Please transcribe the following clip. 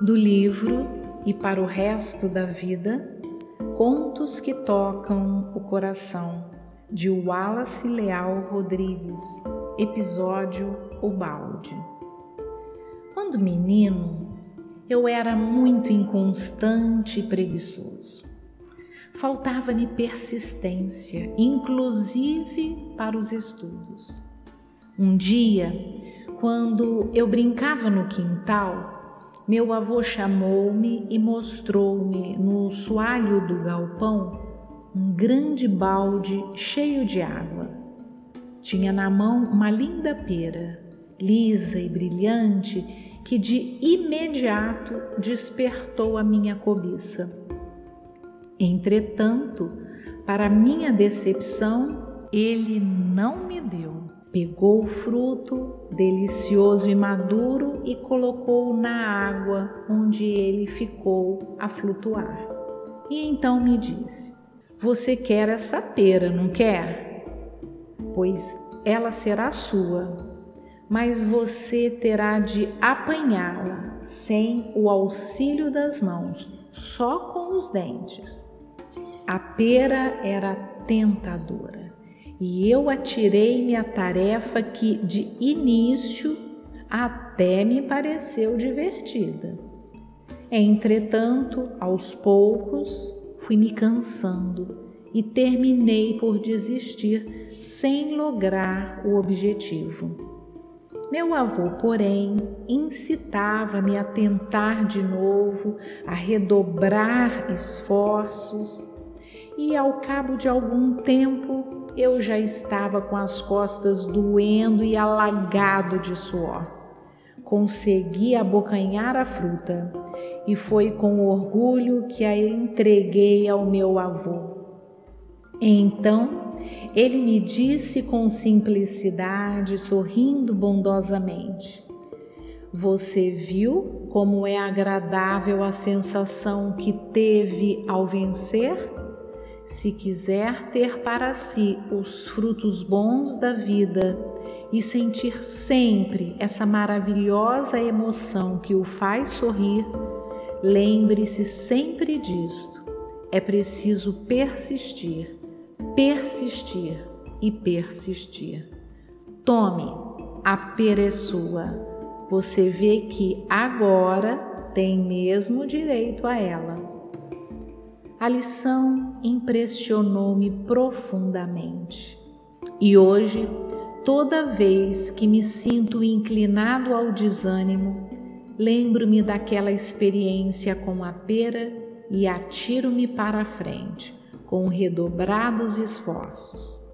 do livro E para o Resto da Vida Contos que Tocam o Coração, de Wallace Leal Rodrigues, episódio O Balde. Quando menino, eu era muito inconstante e preguiçoso. Faltava-me persistência, inclusive para os estudos. Um dia, quando eu brincava no quintal, meu avô chamou-me e mostrou-me no soalho do galpão um grande balde cheio de água. Tinha na mão uma linda pera, lisa e brilhante, que de imediato despertou a minha cobiça. Entretanto, para minha decepção, ele não me deu. Pegou o fruto, delicioso e maduro, e colocou na água, onde ele ficou a flutuar. E então me disse: Você quer essa pera, não quer? Pois ela será sua, mas você terá de apanhá-la sem o auxílio das mãos, só com os dentes. A pera era tentadora e eu atirei-me à tarefa que de início até me pareceu divertida. Entretanto, aos poucos, fui me cansando e terminei por desistir sem lograr o objetivo. Meu avô, porém, incitava-me a tentar de novo, a redobrar esforços, e ao cabo de algum tempo eu já estava com as costas doendo e alagado de suor. Consegui abocanhar a fruta e foi com orgulho que a entreguei ao meu avô. Então ele me disse com simplicidade, sorrindo bondosamente: Você viu como é agradável a sensação que teve ao vencer? Se quiser ter para si os frutos bons da vida e sentir sempre essa maravilhosa emoção que o faz sorrir, lembre-se sempre disto. É preciso persistir, persistir e persistir. Tome, a pera é sua. Você vê que agora tem mesmo direito a ela. A lição impressionou-me profundamente. E hoje, toda vez que me sinto inclinado ao desânimo, lembro-me daquela experiência com a pera e atiro-me para a frente, com redobrados esforços.